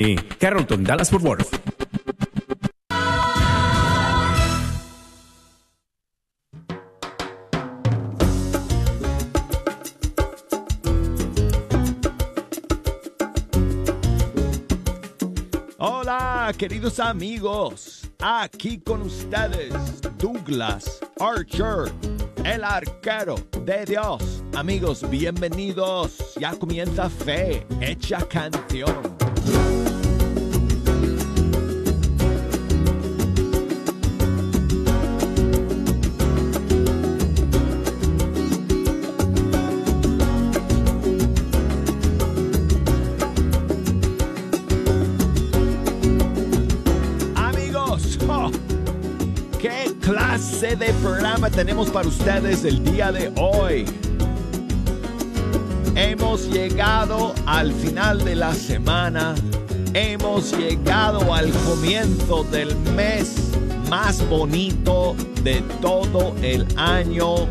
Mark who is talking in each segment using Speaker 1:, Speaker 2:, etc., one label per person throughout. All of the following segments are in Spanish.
Speaker 1: y Carrollton, Dallas Fort Worth.
Speaker 2: Hola, queridos amigos. Aquí con ustedes, Douglas Archer, el arquero de Dios. Amigos, bienvenidos. Ya comienza Fe, hecha canción. De programa tenemos para ustedes el día de hoy? Hemos llegado al final de la semana, hemos llegado al comienzo del mes más bonito de todo el año.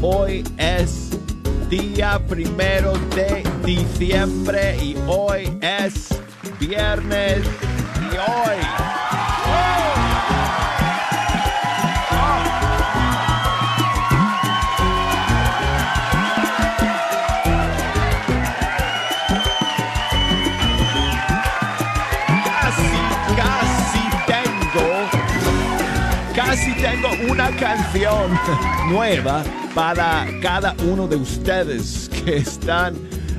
Speaker 2: Hoy es día primero de diciembre y hoy es viernes y hoy. Tengo una canción nueva para cada uno de ustedes que están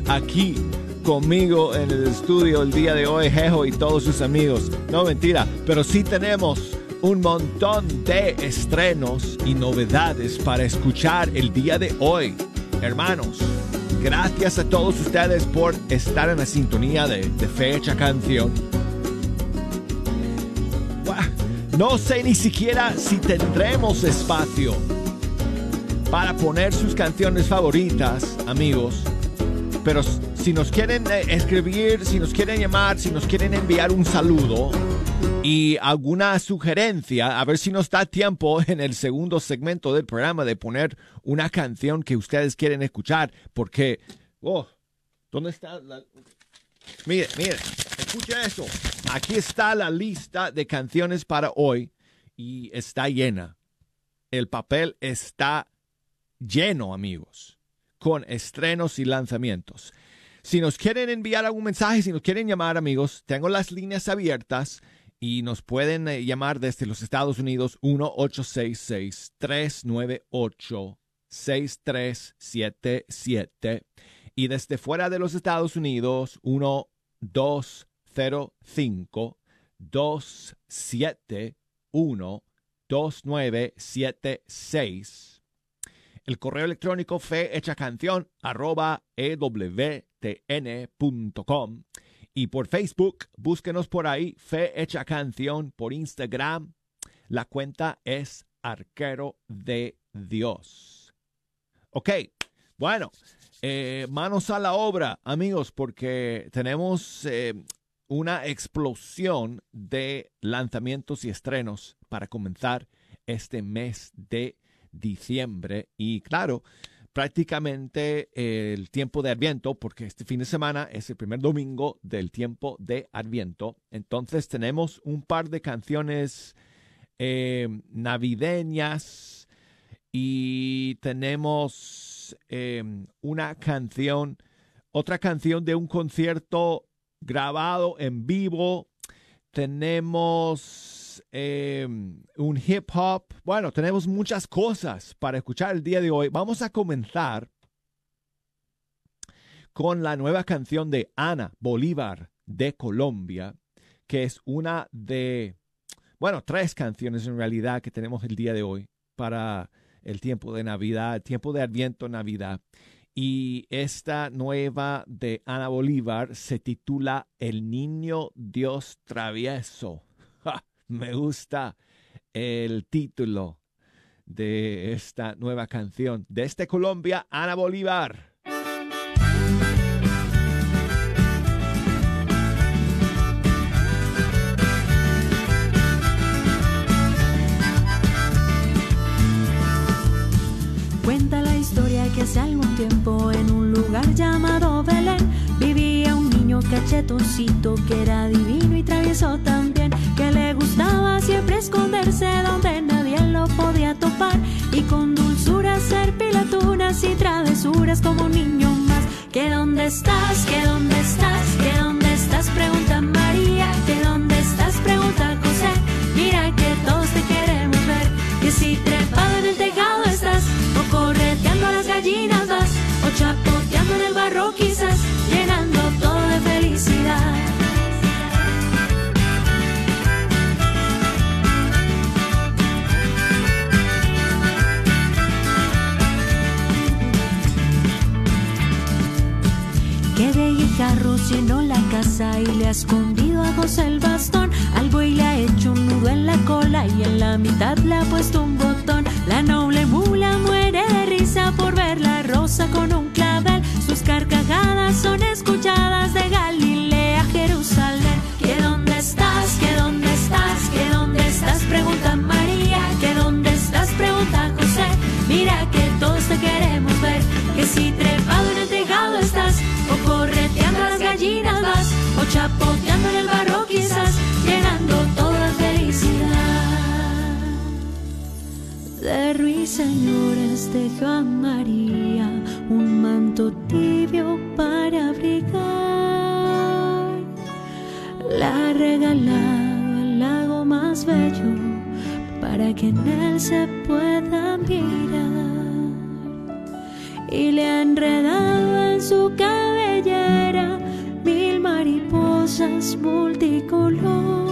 Speaker 2: aquí conmigo en el estudio el día de hoy, Jejo y todos sus amigos. No mentira, pero sí tenemos un montón de estrenos y novedades para escuchar el día de hoy. Hermanos, gracias a todos ustedes por estar en la sintonía de, de Fecha Canción. No sé ni siquiera si tendremos espacio para poner sus canciones favoritas, amigos. Pero si nos quieren eh, escribir, si nos quieren llamar, si nos quieren enviar un saludo y alguna sugerencia, a ver si nos da tiempo en el segundo segmento del programa de poner una canción que ustedes quieren escuchar, porque, oh, ¿dónde está la, Mire, mire, escucha eso. Aquí está la lista de canciones para hoy y está llena. El papel está lleno, amigos, con estrenos y lanzamientos. Si nos quieren enviar algún mensaje, si nos quieren llamar, amigos, tengo las líneas abiertas y nos pueden eh, llamar desde los Estados Unidos 1-866-398-6377 y desde fuera de los Estados Unidos 1-205-271-2976. El correo electrónico fe hecha canción arroba ewtn.com y por Facebook, búsquenos por ahí, Fe Hecha Canción, por Instagram, la cuenta es Arquero de Dios. Ok, bueno, eh, manos a la obra, amigos, porque tenemos eh, una explosión de lanzamientos y estrenos para comenzar este mes de diciembre. Y claro, prácticamente el tiempo de Adviento, porque este fin de semana es el primer domingo del tiempo de Adviento. Entonces tenemos un par de canciones eh, navideñas y tenemos eh, una canción, otra canción de un concierto grabado en vivo. Tenemos eh, un hip hop. Bueno, tenemos muchas cosas para escuchar el día de hoy. Vamos a comenzar con la nueva canción de Ana Bolívar de Colombia, que es una de, bueno, tres canciones en realidad que tenemos el día de hoy para el tiempo de Navidad, el tiempo de Adviento, Navidad. Y esta nueva de Ana Bolívar se titula El Niño Dios Travieso. Me gusta el título de esta nueva canción. Desde Colombia, Ana Bolívar.
Speaker 3: Cuenta la historia que hace algún tiempo en un lugar llamado Belén vivía un niño cachetoncito que era divino y travieso también, que le gustaba siempre esconderse donde nadie lo podía topar y con dulzura hacer pilatunas y travesuras como niño más. ¿Que dónde estás? ¿Que dónde estás? ¿Que dónde estás? Pregunta María. ¿Que dónde estás? Pregunta José. Mira que todos te queremos ver. Que si trepado gallinas vas, o chapoteando en el barro quizás, llenando todo de felicidad. Que de carros llenó la casa y le ha escondido a José el bastón. Al buey le ha hecho un nudo en la cola y en la mitad le ha puesto un botón. La noble mula muere de risa por ver la rosa con un clavel. Sus carcajadas son escuchadas de Galilea a Jerusalén. ¿Que dónde estás? ¿Que dónde estás? ¿Que dónde estás? Pregunta María. ¿Que dónde estás? Pregunta José. Mira que todos te queremos ver. Que si De ruiseñores dejó a María un manto tibio para abrigar. La regalaba el lago más bello para que en él se pueda mirar y le ha enredado en su cabellera mil mariposas multicolor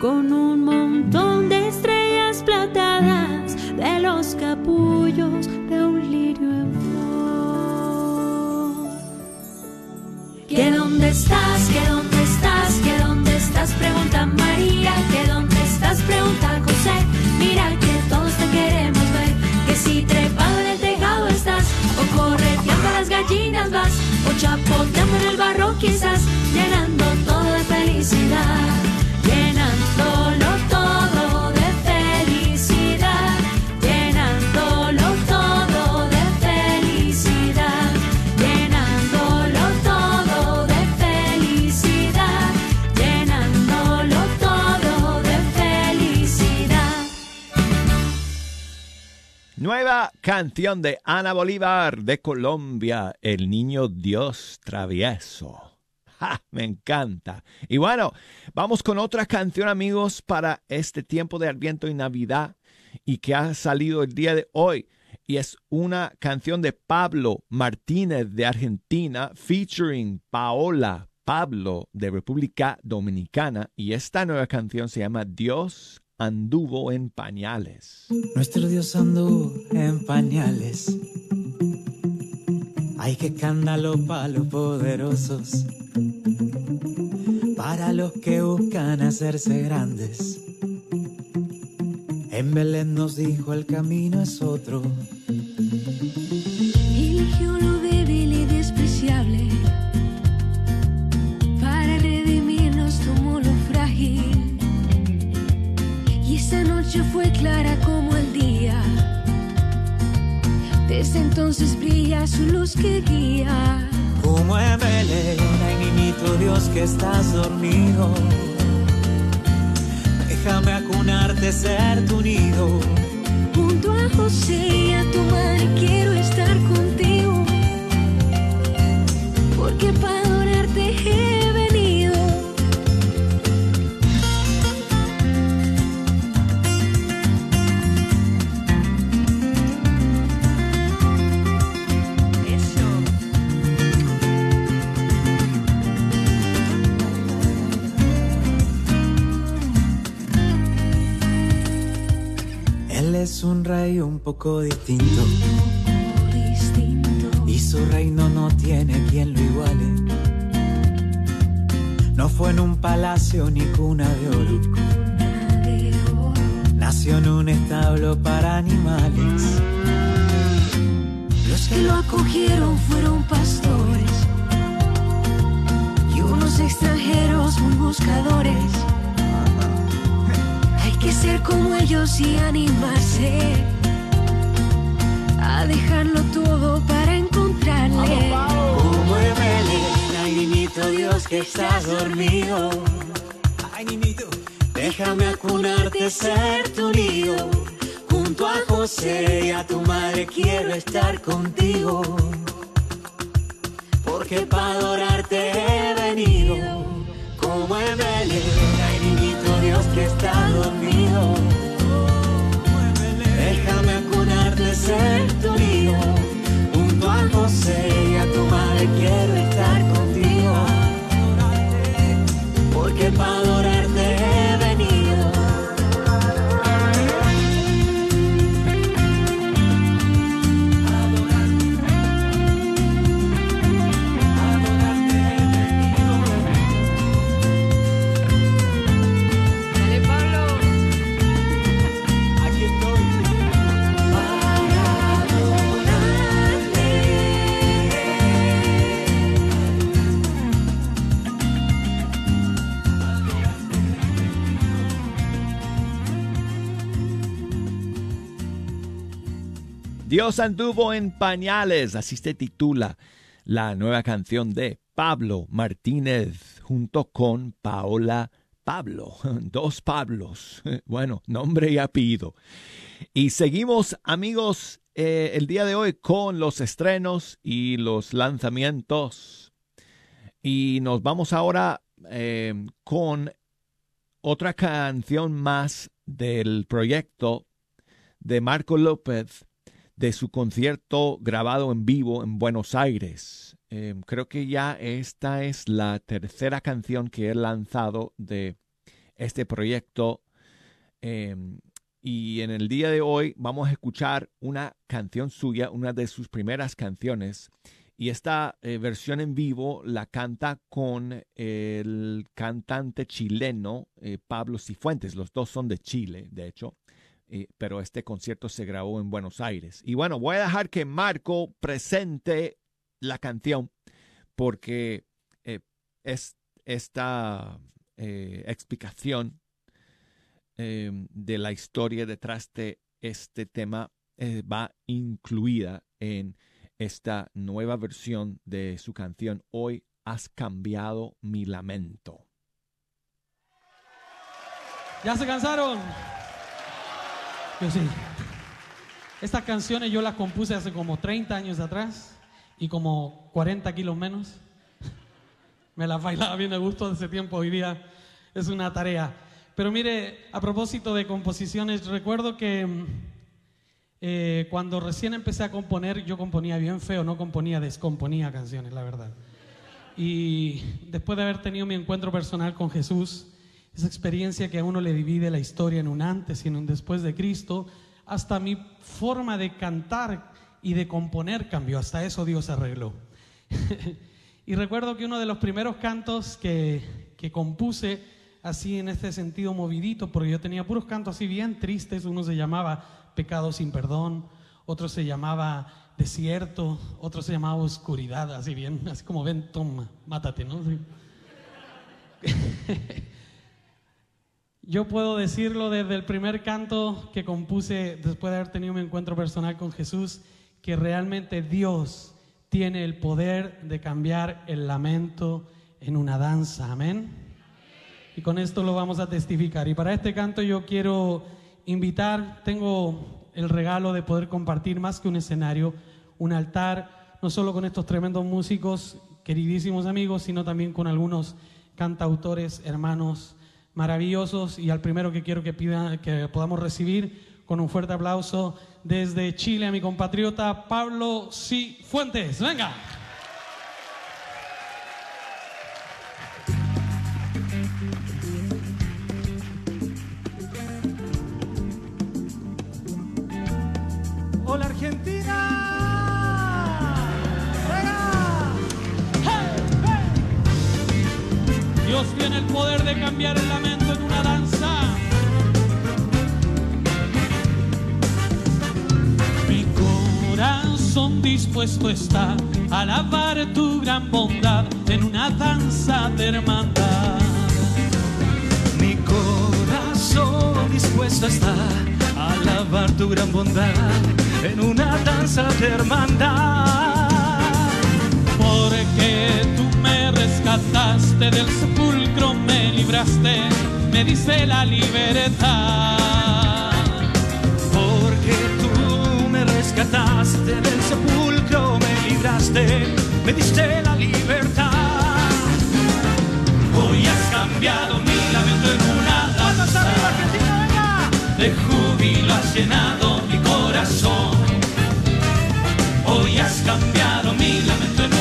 Speaker 3: con un montón de estrellas platadas de los capullos de un lirio en flor. ¿Que dónde estás? ¿Que dónde estás? ¿Que dónde estás? Pregunta María. ¿Que dónde estás? Pregunta José. Mira que todos te queremos ver. Que si trepado en el tejado estás, o correteando a las gallinas vas, o chapoteando en el barro quizás, llenando todo de felicidad. Llenándolo
Speaker 2: Nueva canción de Ana Bolívar de Colombia, El Niño Dios Travieso. ¡Ja! Me encanta. Y bueno, vamos con otra canción, amigos, para este tiempo de Adviento y Navidad y que ha salido el día de hoy. Y es una canción de Pablo Martínez de Argentina, featuring Paola Pablo de República Dominicana. Y esta nueva canción se llama Dios anduvo en pañales.
Speaker 4: Nuestro Dios anduvo en pañales. Hay que escándalo para los poderosos, para los que buscan hacerse grandes. En Belén nos dijo el camino es otro.
Speaker 3: Eligió lo débil y despreciable para redimirnos tomó lo frágil esa noche fue clara como el día desde entonces brilla su luz que guía
Speaker 4: Como en Belén hay niñito Dios que estás dormido. Déjame acunarte, ser tu nido.
Speaker 3: junto a José y a tu madre quiero estar contigo porque para adorarte
Speaker 4: es un rey un poco distinto
Speaker 3: distinto
Speaker 4: y su reino no tiene quien lo iguale. No fue en un palacio ni cuna de oro,
Speaker 3: de oro.
Speaker 4: nació en un establo para animales.
Speaker 3: Los que lo acogieron fueron pastores y unos extranjeros muy buscadores. Que ser como ellos y animarse a dejarlo todo para encontrarle.
Speaker 4: Como hay Ay, niñito Dios que estás dormido. Ay, niñito. Déjame acunarte, ser tu nido. Junto a José y a tu madre quiero estar contigo. Porque para adorarte he venido. Como en que está dormido. Déjame acunarte, ser tu. Junto a José y a tu madre quiero estar contigo. Porque para adorarte
Speaker 2: Dios anduvo en pañales, así se titula la nueva canción de Pablo Martínez junto con Paola Pablo, dos Pablos, bueno, nombre y apellido. Y seguimos amigos eh, el día de hoy con los estrenos y los lanzamientos. Y nos vamos ahora eh, con otra canción más del proyecto de Marco López de su concierto grabado en vivo en Buenos Aires. Eh, creo que ya esta es la tercera canción que he lanzado de este proyecto. Eh, y en el día de hoy vamos a escuchar una canción suya, una de sus primeras canciones. Y esta eh, versión en vivo la canta con el cantante chileno eh, Pablo Cifuentes. Los dos son de Chile, de hecho pero este concierto se grabó en Buenos Aires. Y bueno, voy a dejar que Marco presente la canción porque eh, es esta eh, explicación eh, de la historia detrás de este tema eh, va incluida en esta nueva versión de su canción Hoy has cambiado mi lamento.
Speaker 5: ¿Ya se cansaron? Yo sí. Estas canciones yo las compuse hace como 30 años atrás y como 40 kilos menos. Me las bailaba bien a gusto ese tiempo, hoy día es una tarea. Pero mire, a propósito de composiciones, recuerdo que mm, eh, cuando recién empecé a componer, yo componía bien feo, no componía, descomponía canciones, la verdad. Y después de haber tenido mi encuentro personal con Jesús, esa experiencia que a uno le divide la historia en un antes y en un después de Cristo, hasta mi forma de cantar y de componer cambió, hasta eso Dios arregló. y recuerdo que uno de los primeros cantos que, que compuse, así en este sentido movidito, porque yo tenía puros cantos así bien tristes, uno se llamaba Pecado sin perdón, otro se llamaba Desierto, otro se llamaba Oscuridad, así bien, así como ven, toma, mátate, ¿no? Sí. Yo puedo decirlo desde el primer canto que compuse después de haber tenido mi encuentro personal con Jesús, que realmente Dios tiene el poder de cambiar el lamento en una danza. Amén. Y con esto lo vamos a testificar. Y para este canto yo quiero invitar, tengo el regalo de poder compartir más que un escenario, un altar, no solo con estos tremendos músicos, queridísimos amigos, sino también con algunos cantautores, hermanos maravillosos y al primero que quiero que que podamos recibir con un fuerte aplauso desde Chile a mi compatriota Pablo C. Fuentes. Venga. Dios tiene el poder de cambiar el lamento en una danza. Mi corazón dispuesto está a alabar tu gran bondad en una danza de hermandad.
Speaker 4: Mi corazón dispuesto está a alabar tu gran bondad en una danza de hermandad.
Speaker 5: Porque tú me rescataste del sepulcro, me libraste, me diste la libertad.
Speaker 4: Porque tú me rescataste del sepulcro, me libraste, me diste la libertad. Hoy has cambiado mi lamento en una danza. De júbilo has llenado mi corazón. Hoy has cambiado mi lamento en una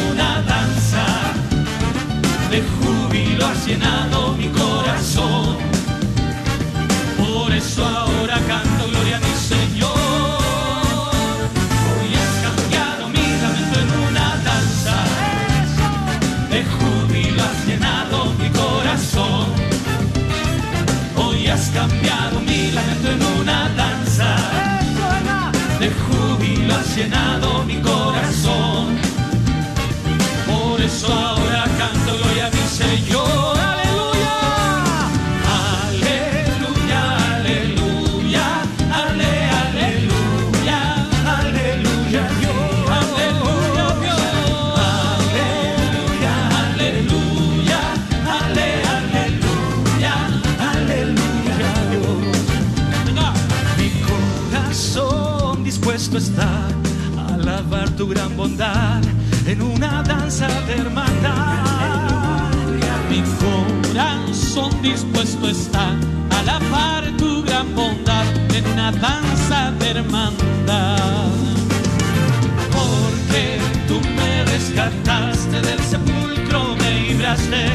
Speaker 4: llenado mi corazón. Por eso ahora canto gloria a mi Señor. Hoy has cambiado mi lamento en una danza. De júbilo has llenado mi corazón. Hoy has cambiado mi lamento en una danza. De júbilo has llenado tu gran bondad en una danza de hermandad.
Speaker 5: Mi corazón dispuesto está a alabar tu gran bondad en una danza de hermandad.
Speaker 4: Porque tú me rescataste del sepulcro, me libraste,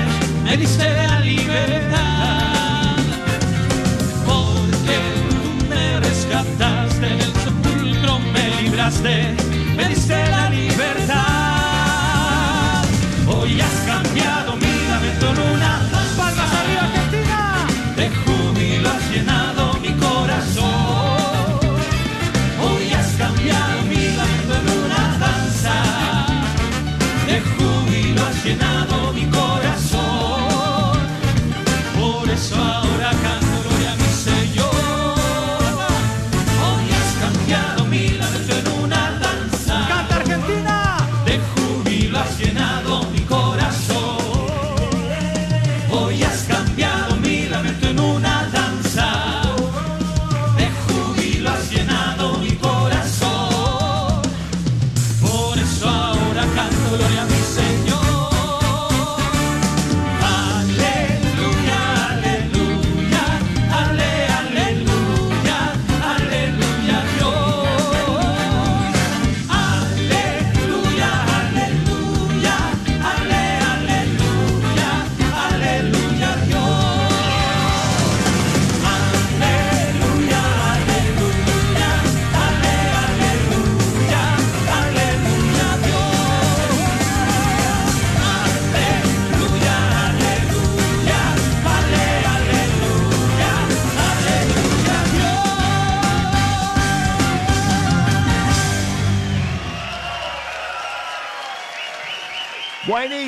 Speaker 4: me diste la libertad. Porque tú me rescataste del sepulcro, me libraste, me diste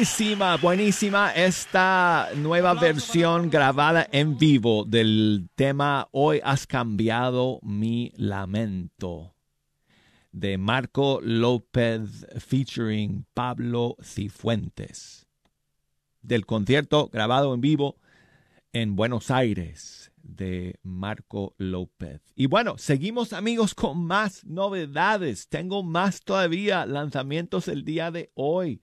Speaker 2: Buenísima, buenísima esta nueva versión grabada en vivo del tema Hoy has cambiado mi lamento de Marco López featuring Pablo Cifuentes del concierto grabado en vivo en Buenos Aires de Marco López. Y bueno, seguimos amigos con más novedades. Tengo más todavía lanzamientos el día de hoy.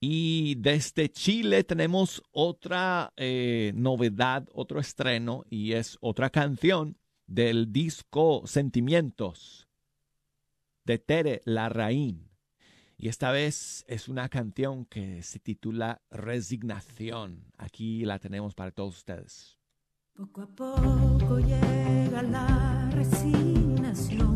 Speaker 2: Y desde Chile tenemos otra eh, novedad, otro estreno, y es otra canción del disco Sentimientos de Tere Larraín. Y esta vez es una canción que se titula Resignación. Aquí la tenemos para todos ustedes.
Speaker 3: Poco a poco llega la resignación.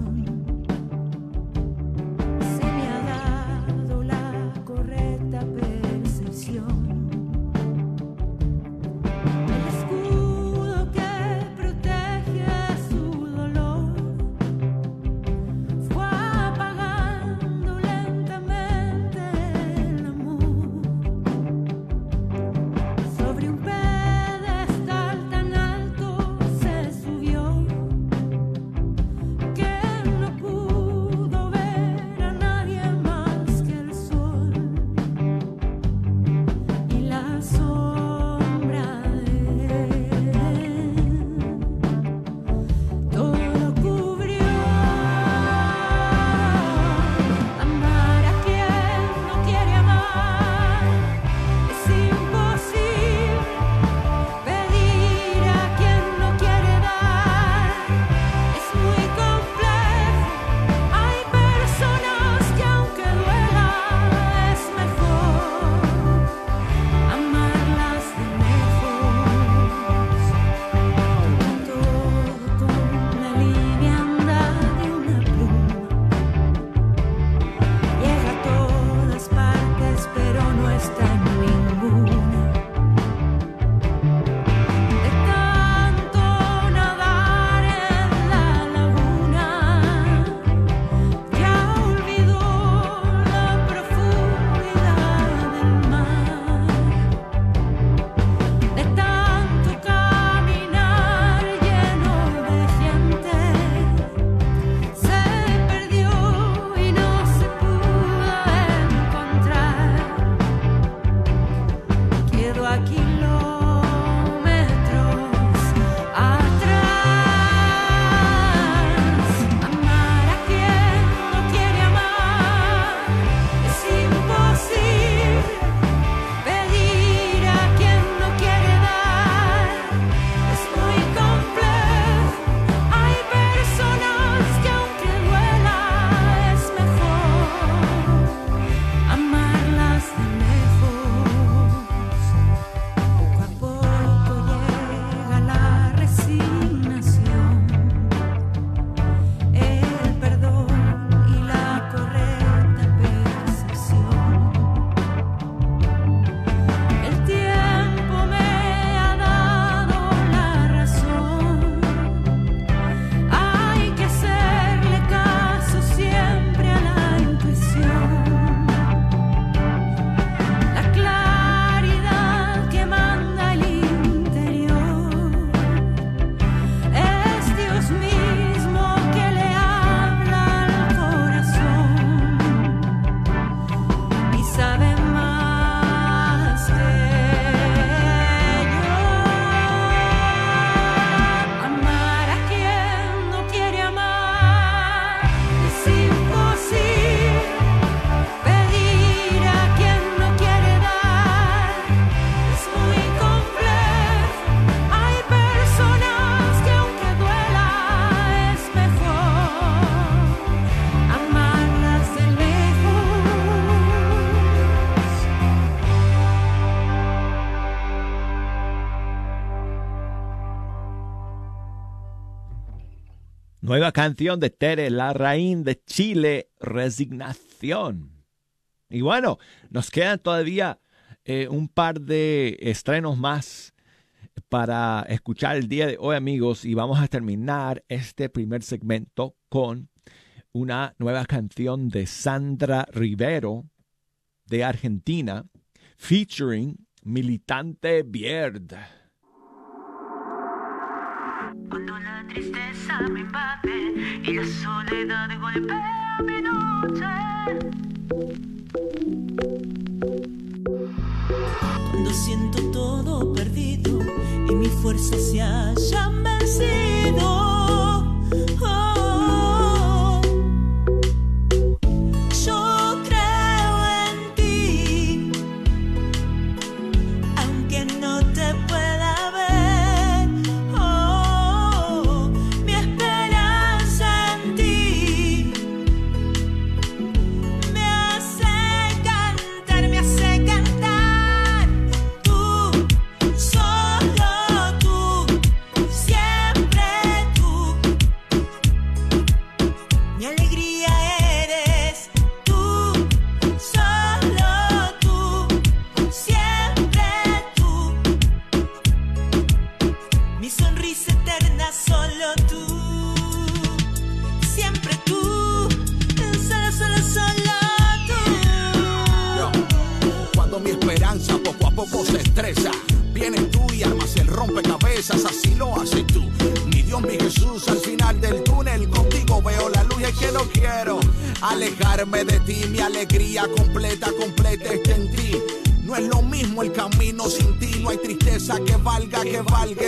Speaker 2: Canción de Tere Larraín de Chile, Resignación. Y bueno, nos quedan todavía eh, un par de estrenos más para escuchar el día de hoy, amigos, y vamos a terminar este primer segmento con una nueva canción de Sandra Rivero de Argentina, featuring Militante Bierd.
Speaker 6: Cuando la tristeza me invade y la soledad golpea mi noche.
Speaker 7: Cuando siento todo perdido y mis fuerzas se hayan vencido. Nadie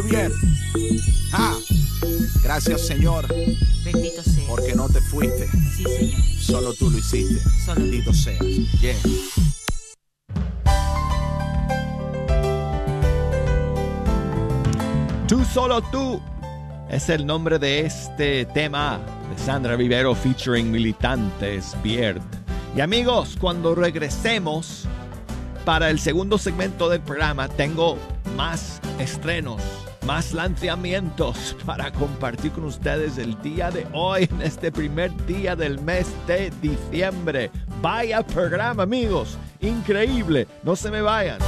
Speaker 8: bien. Ah, gracias Señor.
Speaker 9: Bendito sea.
Speaker 8: Porque no te fuiste.
Speaker 9: Sí, Señor.
Speaker 8: Solo tú lo hiciste.
Speaker 9: Solo
Speaker 8: Bendito seas. Bien.
Speaker 2: Tú solo tú es el nombre de este tema de Sandra Rivero featuring Militantes Bierd. Y amigos, cuando regresemos para el segundo segmento del programa, tengo más estrenos más lanzamientos para compartir con ustedes el día de hoy, en este primer día del mes de diciembre. Vaya programa, amigos. Increíble. No se me vayan.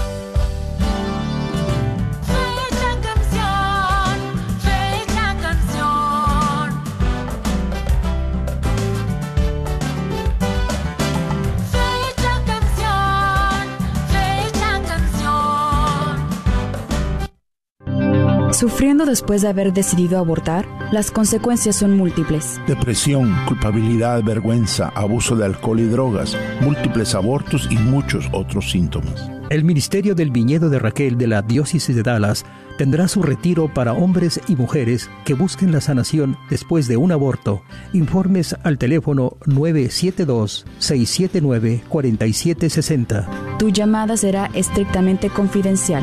Speaker 10: Sufriendo después de haber decidido abortar, las consecuencias son múltiples.
Speaker 11: Depresión, culpabilidad, vergüenza, abuso de alcohol y drogas, múltiples abortos y muchos otros síntomas.
Speaker 12: El Ministerio del Viñedo de Raquel de la Diócesis de Dallas tendrá su retiro para hombres y mujeres que busquen la sanación después de un aborto. Informes al teléfono 972-679-4760.
Speaker 10: Tu llamada será estrictamente confidencial.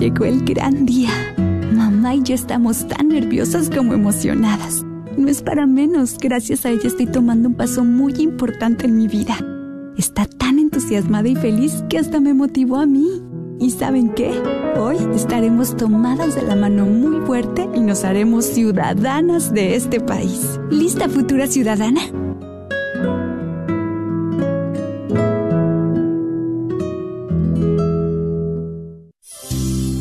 Speaker 13: Llegó el gran día. Mamá y yo estamos tan nerviosas como emocionadas. No es para menos, gracias a ella estoy tomando un paso muy importante en mi vida. Está tan entusiasmada y feliz que hasta me motivó a mí. ¿Y saben qué? Hoy estaremos tomadas de la mano muy fuerte y nos haremos ciudadanas de este país. ¿Lista futura ciudadana?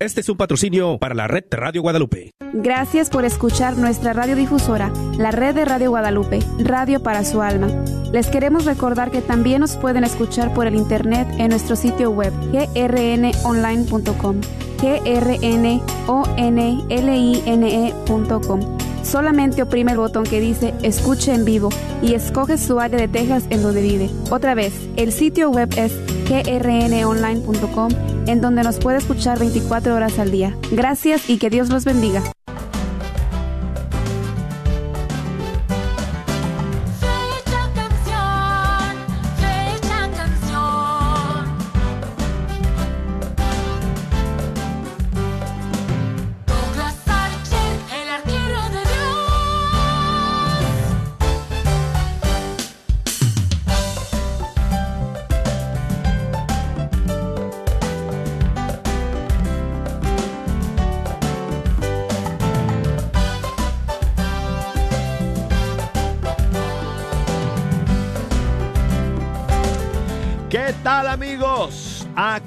Speaker 1: Este es un patrocinio para la red Radio Guadalupe.
Speaker 14: Gracias por escuchar nuestra radiodifusora, la red de Radio Guadalupe, Radio para su alma. Les queremos recordar que también nos pueden escuchar por el internet en nuestro sitio web grnonline.com, grnonline.com. Solamente oprime el botón que dice Escuche en vivo y escoge su área de Texas en donde vive. Otra vez, el sitio web es grnonline.com en donde nos puede escuchar 24 horas al día. Gracias y que Dios los bendiga.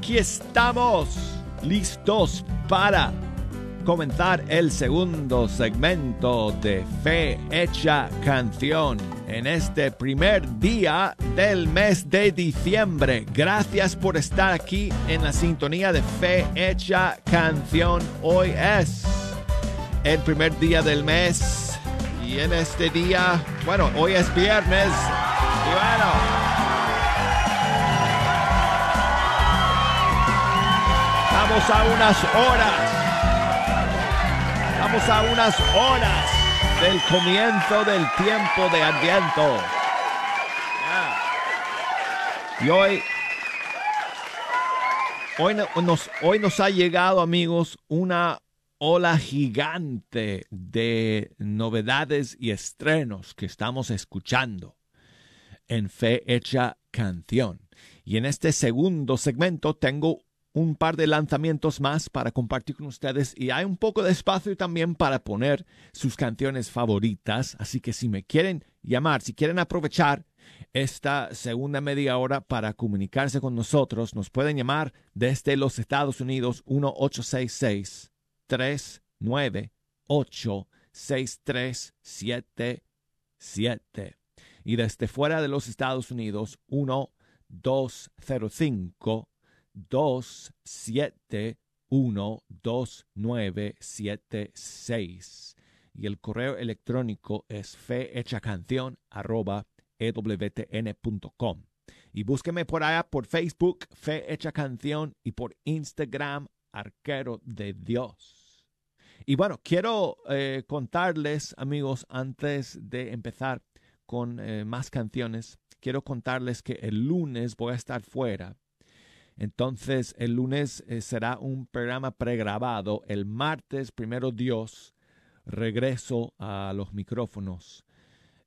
Speaker 2: Aquí estamos listos para comenzar el segundo segmento de Fe Hecha Canción en este primer día del mes de diciembre. Gracias por estar aquí en la sintonía de Fe Hecha Canción. Hoy es el primer día del mes y en este día, bueno, hoy es viernes y bueno. A unas horas. Vamos a unas horas del comienzo del tiempo de Adviento. Y hoy, hoy, no- nos, hoy nos ha llegado, amigos, una ola gigante de novedades y estrenos que estamos escuchando en Fe Hecha Canción. Y en este segundo segmento tengo un par de lanzamientos más para compartir con ustedes y hay un poco de espacio también para poner sus canciones favoritas. Así que si me quieren llamar, si quieren aprovechar esta segunda media hora para comunicarse con nosotros, nos pueden llamar desde los Estados Unidos 1866 398 6377 y desde fuera de los Estados Unidos 1205 2712976 y el correo electrónico es fehechacanción arroba ewtn.com y búsqueme por allá por Facebook Fe Canción y por Instagram Arquero de Dios. Y bueno, quiero eh, contarles amigos antes de empezar con eh, más canciones, quiero contarles que el lunes voy a estar fuera entonces, el lunes eh, será un programa pregrabado. El martes, primero Dios, regreso a los micrófonos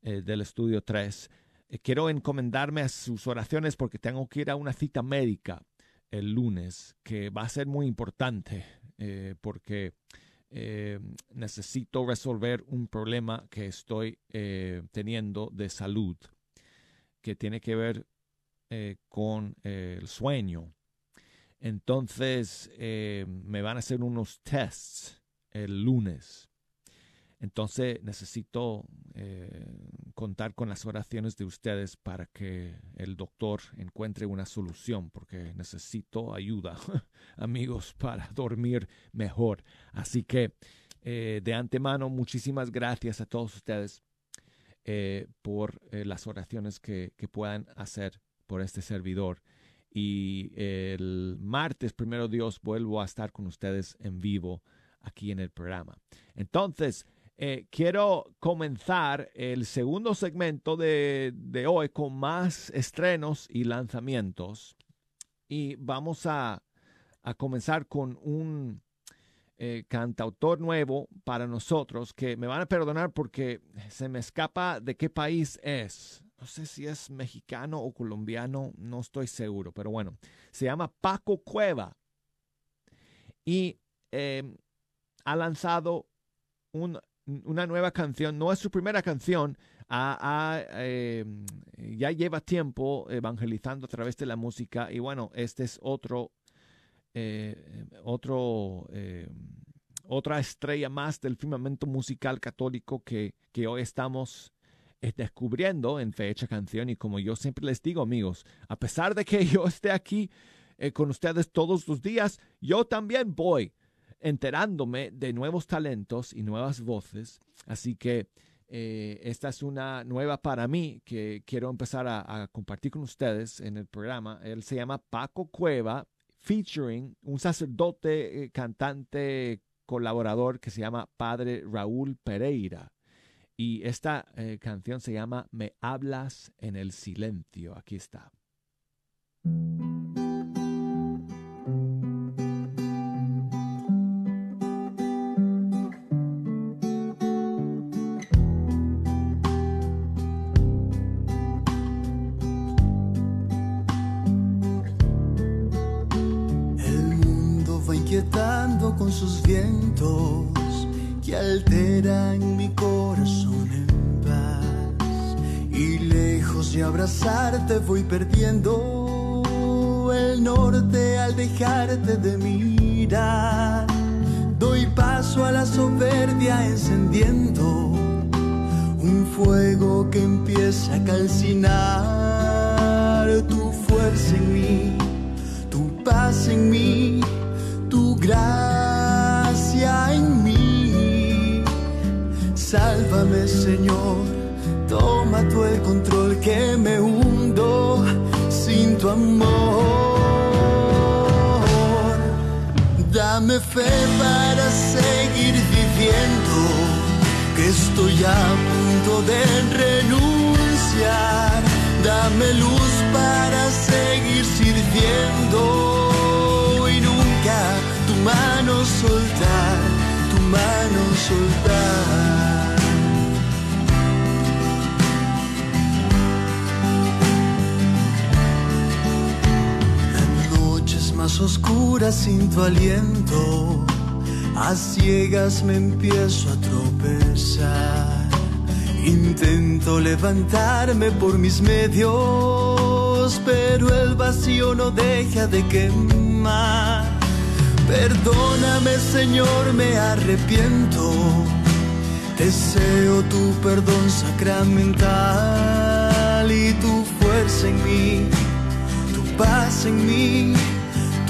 Speaker 2: eh, del estudio 3. Eh, quiero encomendarme a sus oraciones porque tengo que ir a una cita médica el lunes, que va a ser muy importante porque necesito resolver un problema que estoy teniendo de salud que tiene que ver con el sueño. Entonces eh, me van a hacer unos tests el lunes. Entonces necesito eh, contar con las oraciones de ustedes para que el doctor encuentre una solución, porque necesito ayuda, amigos, para dormir mejor. Así que eh, de antemano, muchísimas gracias a todos ustedes por las oraciones que, que puedan hacer por este servidor. Y el martes, primero Dios, vuelvo a estar con ustedes en vivo aquí en el programa. Entonces, eh, quiero comenzar el segundo segmento de, de hoy con más estrenos y lanzamientos. Y vamos a, a comenzar con un eh, cantautor nuevo para nosotros que me van a perdonar porque se me escapa de qué país es. No sé si es mexicano o colombiano, no estoy seguro, pero bueno, se llama Paco Cueva. Y eh, ha lanzado un, una nueva canción, no es su primera canción, eh, ya lleva tiempo evangelizando a través de la música y bueno, este es otro, eh, otro, eh, otra estrella más del firmamento musical católico que, que hoy estamos descubriendo en Fecha Canción y como yo siempre les digo amigos, a pesar de que yo esté aquí eh, con ustedes todos los días, yo también voy enterándome de nuevos talentos y nuevas voces. Así que eh, esta es una nueva para mí que quiero empezar a, compartir con ustedes en el programa. Él se llama Paco Cueva, featuring un sacerdote, eh, cantante, colaborador que se llama Padre Raúl Pereira. Y esta eh, canción se llama Me hablas en el silencio. Aquí está.
Speaker 15: Con sus vientos que alteran mi de abrazarte voy perdiendo el norte al dejarte de mirar. Doy paso a la soberbia encendiendo un fuego que empieza a calcinar tu fuerza en mí tu paz en mí, tu gracia en mí. Sálvame, Señor, toma tú el control que me hundo sin tu amor. Dame fe para seguir viviendo, que estoy a punto de renunciar. Dame luz para seguir sirviendo y nunca tu mano soltar, tu mano soltar. Más oscuras sin tu aliento, a ciegas me empiezo a tropezar. Intento levantarme por mis medios, pero el vacío no deja de quemar. Perdóname, Señor, me arrepiento. Deseo tu perdón sacramental y tu fuerza en mí, tu paz en mí,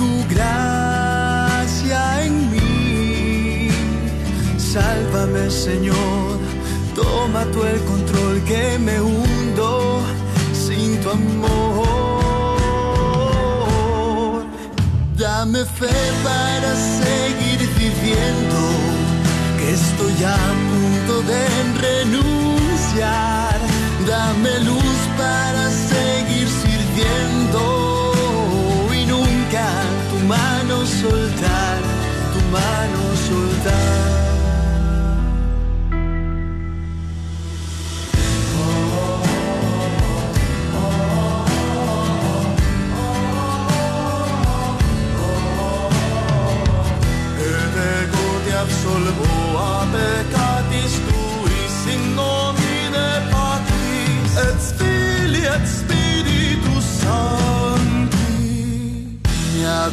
Speaker 15: tu gracia en mí. Sálvame, Señor, toma tú el control que me hundo sin tu amor. Dame fe para seguir viviendo, que estoy a punto de renunciar. Dame luz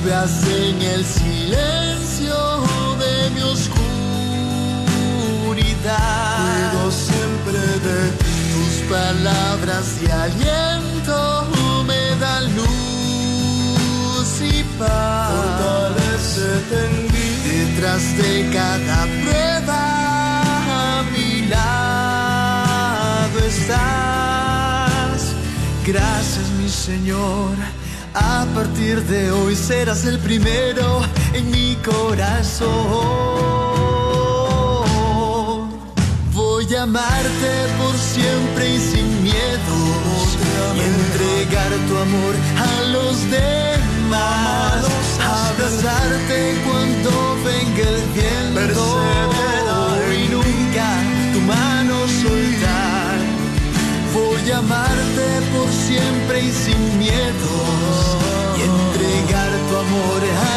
Speaker 15: hablas en el silencio de mi oscuridad. Cuido siempre de ti. Tus palabras de aliento me dan luz y paz. En mí. Detrás de cada prueba a mi lado estás. Gracias mi Señor. A partir de hoy serás el primero en mi corazón. Voy a amarte por siempre y sin miedo. Y entregar tu amor a los demás. Abrazarte cuando venga el viento. Y nunca tu mano soltar. Voy a amarte por siempre y sin miedo. Y entregar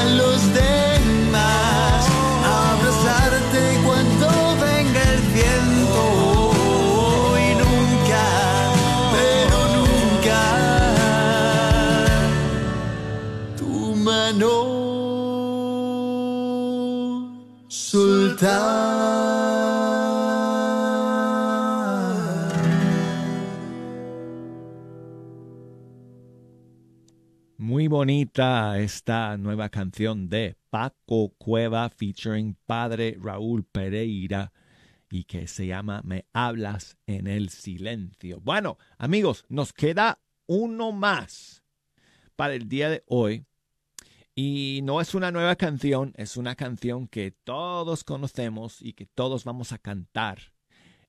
Speaker 2: bonita esta nueva canción de Paco Cueva featuring Padre Raúl Pereira y que se llama Me hablas en el silencio. Bueno, amigos, nos queda uno más para el día de hoy. Y no es una nueva canción, es una canción que todos conocemos y que todos vamos a cantar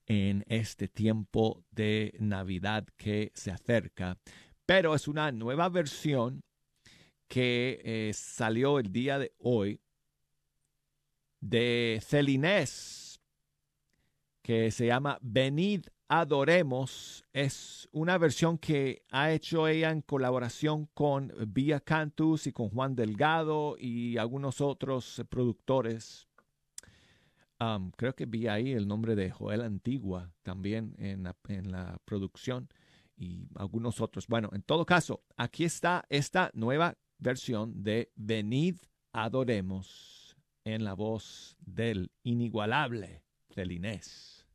Speaker 2: en este tiempo de Navidad que se acerca. Pero es una nueva versión que eh, salió el día de hoy de Celinés, que se llama Venid Adoremos. Es una versión que ha hecho ella en colaboración con Vía Cantus y con Juan Delgado y algunos otros productores. Um, creo que vi ahí el nombre de Joel Antigua también en la, en la producción y algunos otros. Bueno, en todo caso, aquí está esta nueva versión de Venid Adoremos en la voz del inigualable.
Speaker 3: Fieles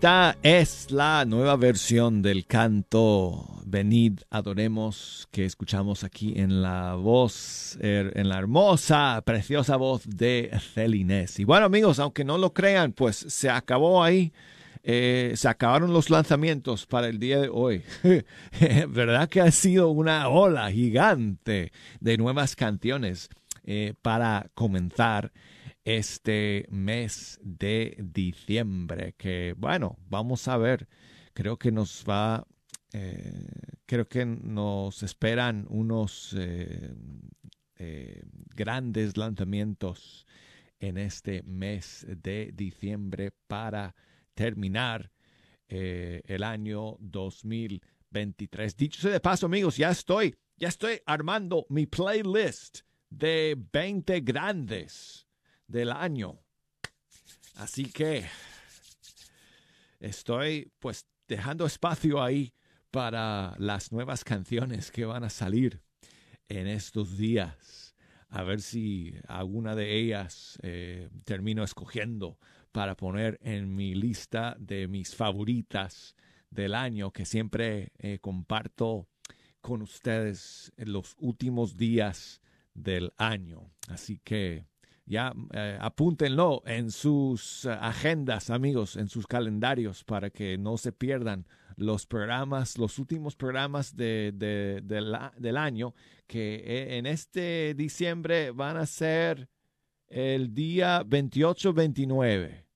Speaker 2: Esta es la nueva versión del canto Venid, adoremos que escuchamos aquí en la voz, er, en la hermosa, preciosa voz de Celinés. Y bueno amigos, aunque no lo crean, pues se acabó ahí. eh, se acabaron los lanzamientos para el día de hoy. ¿Verdad que ha sido una ola gigante de nuevas canciones eh, para comenzar este mes de diciembre? Que bueno, vamos a ver. Creo que nos va eh, creo que nos esperan unos eh, eh, grandes lanzamientos en este mes de diciembre para terminar el año 2023. Dicho sea de paso, amigos, ya estoy, ya estoy armando mi playlist de 20 grandes del año. Así que estoy pues dejando espacio ahí para las nuevas canciones que van a salir en estos días. A ver si alguna de ellas eh, termino escogiendo para poner en mi lista de mis favoritas del año que siempre eh, comparto con ustedes en los últimos días del año. Así que ya eh, apúntenlo en sus eh, agendas, amigos, en sus calendarios para que no se pierdan los programas, los últimos programas del año, que eh, en este diciembre van a ser el día 28-29,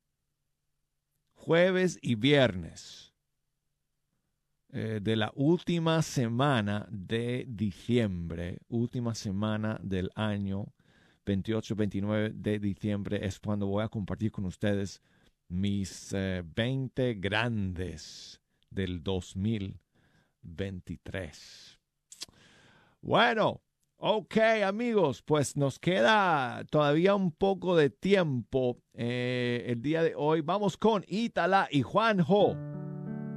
Speaker 2: jueves y viernes de la última semana de diciembre, última semana del año 28-29 de diciembre es cuando voy a compartir con ustedes mis eh, 20 grandes del 2023. Bueno, ok amigos, pues nos queda todavía un poco de tiempo eh, el día de hoy. Vamos con Itala y Juanjo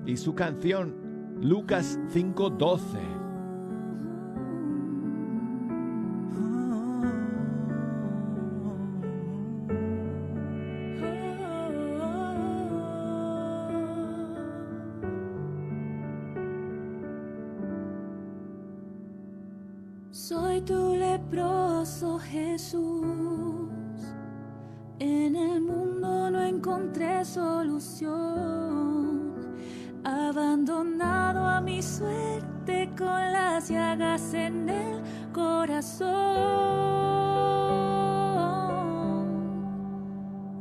Speaker 2: y su canción Lucas 512.
Speaker 3: Jesús. En el mundo no encontré solución. Abandonado a mi suerte con las llagas en el corazón.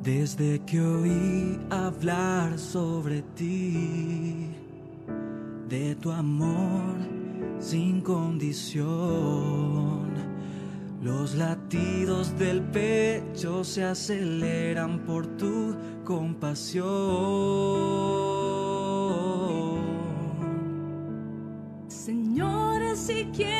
Speaker 16: Desde que oí hablar sobre ti, de tu amor sin condición, los latidos del pecho se aceleran por tu compasión.
Speaker 3: Señor, si quieres,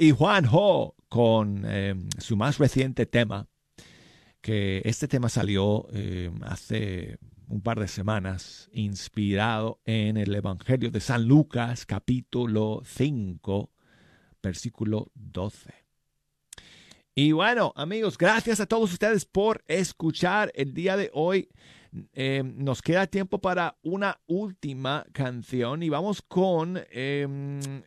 Speaker 2: Y Juanjo con eh, su más reciente tema, que este tema salió eh, hace un par de semanas, inspirado en el Evangelio de San Lucas, capítulo 5, versículo 12. Y bueno, amigos, gracias a todos ustedes por escuchar el día de hoy. Eh, nos queda tiempo para una última canción y vamos con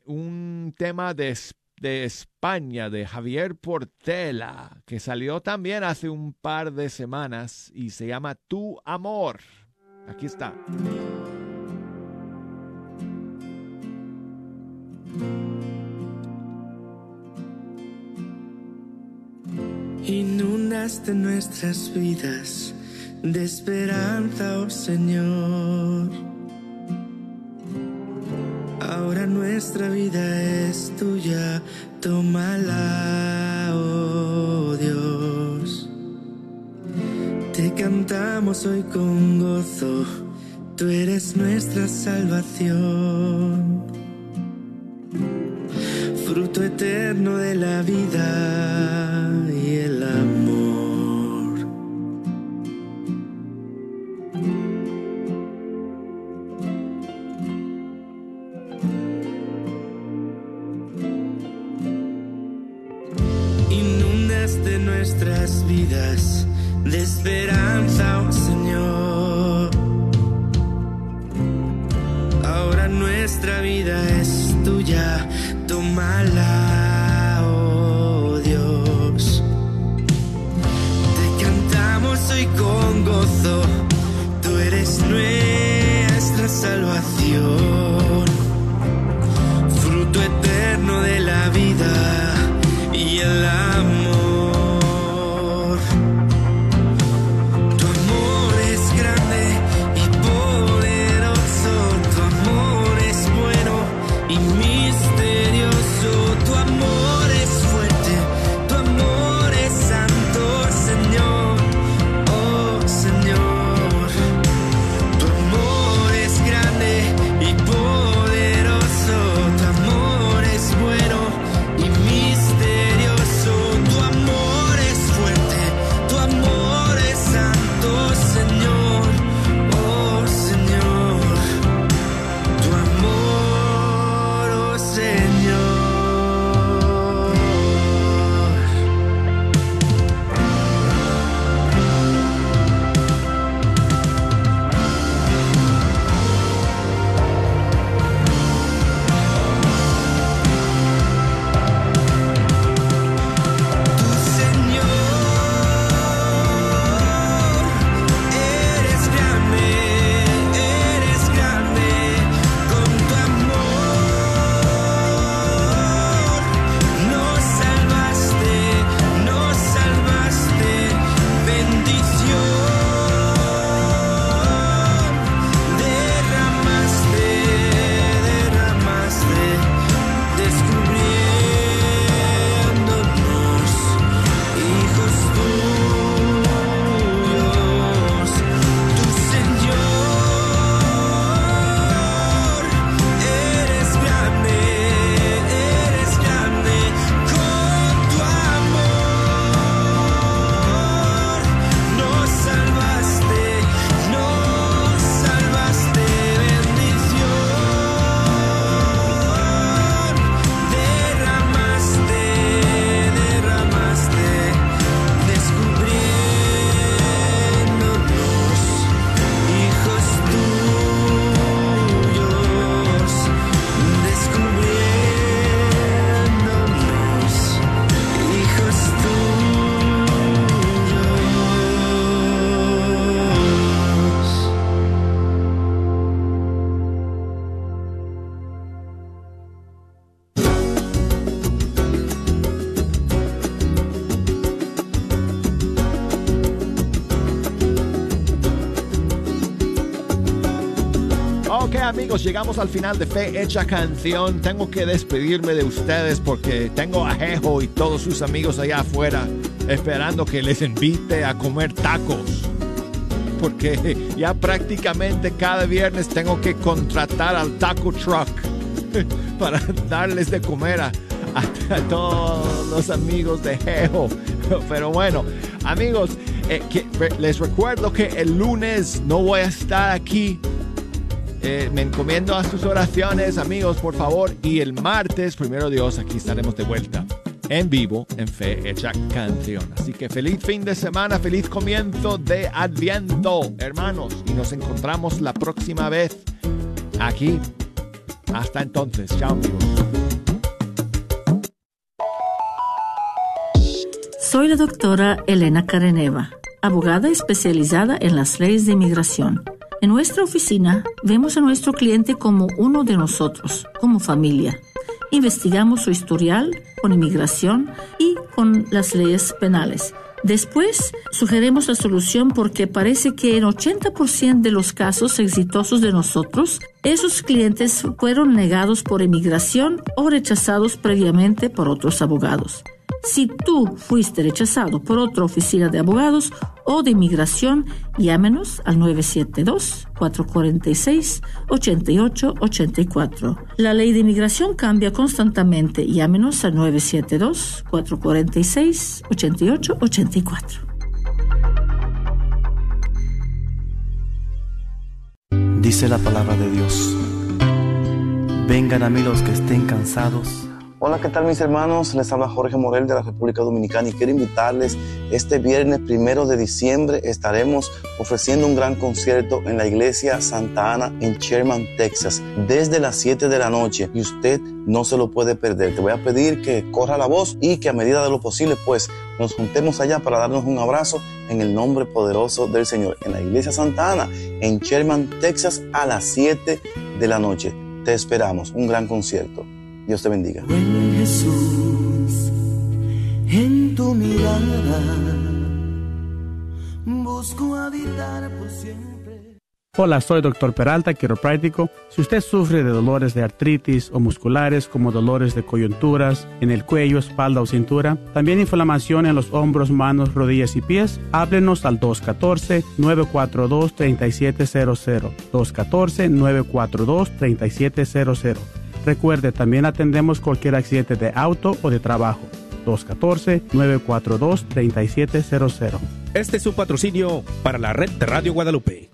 Speaker 2: un tema de, de España de Javier Portela que salió también hace un par de semanas y se llama Tu Amor. Aquí está.
Speaker 17: Inundaste nuestras vidas de esperanza, oh Señor. Ahora nuestra vida es tuya, tómala, oh Dios. Te cantamos hoy con gozo, tú eres nuestra salvación. Fruto eterno de la vida
Speaker 2: amigos, llegamos al final de Fe Hecha Canción. Tengo que despedirme de ustedes porque tengo a Jejo y todos sus amigos allá afuera esperando que les invite a comer tacos. Porque ya prácticamente cada viernes tengo que contratar al taco truck para darles de comer a, todos los amigos de Jejo. Pero bueno, amigos, eh, que- les recuerdo que el lunes no voy a estar aquí eh, me encomiendo a sus oraciones, amigos, por favor. Y el martes, primero Dios, aquí estaremos de vuelta en vivo en Fe Hecha Canción. Así que feliz fin de semana, feliz comienzo de Adviento, hermanos. Y nos encontramos la próxima vez aquí. Hasta entonces, chao, amigos.
Speaker 18: Soy la doctora Elena Careneva, abogada especializada en las leyes de inmigración. En nuestra oficina vemos a nuestro cliente como uno de nosotros, como familia. Investigamos su historial con inmigración y con las leyes penales. Después sugerimos la solución porque parece que en 80% de los casos exitosos de nosotros, esos clientes fueron negados por inmigración o rechazados previamente por otros abogados. Si tú fuiste rechazado por otra oficina de abogados o de inmigración, llámenos al 972-446-8884. La ley de inmigración cambia constantemente. Llámenos al 972-446-8884.
Speaker 19: Dice la palabra de Dios. Vengan a mí los que estén cansados.
Speaker 20: Hola, ¿qué tal mis hermanos? Les habla Jorge Morel de la República Dominicana y quiero invitarles este viernes primero de diciembre estaremos ofreciendo un gran concierto en la iglesia Santa Ana en Sherman, Texas, desde las 7 de la noche y usted no se lo puede perder. Te voy a pedir que corra la voz y que a medida de lo posible pues nos juntemos allá para darnos un abrazo en el nombre poderoso del Señor en la iglesia Santa Ana en Sherman, Texas a las 7 de la noche. Te esperamos, un gran concierto. Dios te bendiga.
Speaker 17: Jesús, en tu mirada busco habitar por siempre.
Speaker 21: Hola, soy Dr. Peralta, quiropráctico. Si usted sufre de dolores de artritis o musculares como dolores de coyunturas en el cuello, espalda o cintura, también inflamación en los hombros, manos, rodillas y pies, háblenos al 214-942-3700. 214-942-3700. Recuerde, también atendemos cualquier accidente de auto o de trabajo. 214-942-3700.
Speaker 1: Este es su patrocinio para la red de Radio Guadalupe.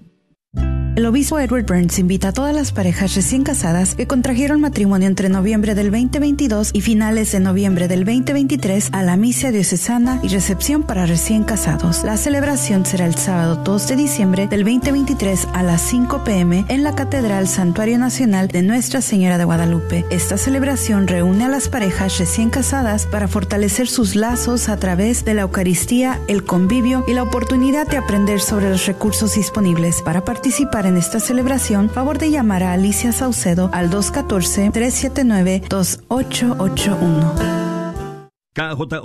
Speaker 22: El obispo Edward Burns invita a todas las parejas recién casadas que contrajeron matrimonio entre noviembre del 2022 y finales de noviembre del 2023 a la misa diocesana y recepción para recién casados. La celebración será el sábado 2 de diciembre del 2023 a las 5 pm en la Catedral Santuario Nacional de Nuestra Señora de Guadalupe. Esta celebración reúne a las parejas recién casadas para fortalecer sus lazos a través de la Eucaristía, el convivio y la oportunidad de aprender sobre los recursos disponibles. Para participar en esta celebración, favor de llamar a Alicia Saucedo al 214-379-2881.
Speaker 23: KJ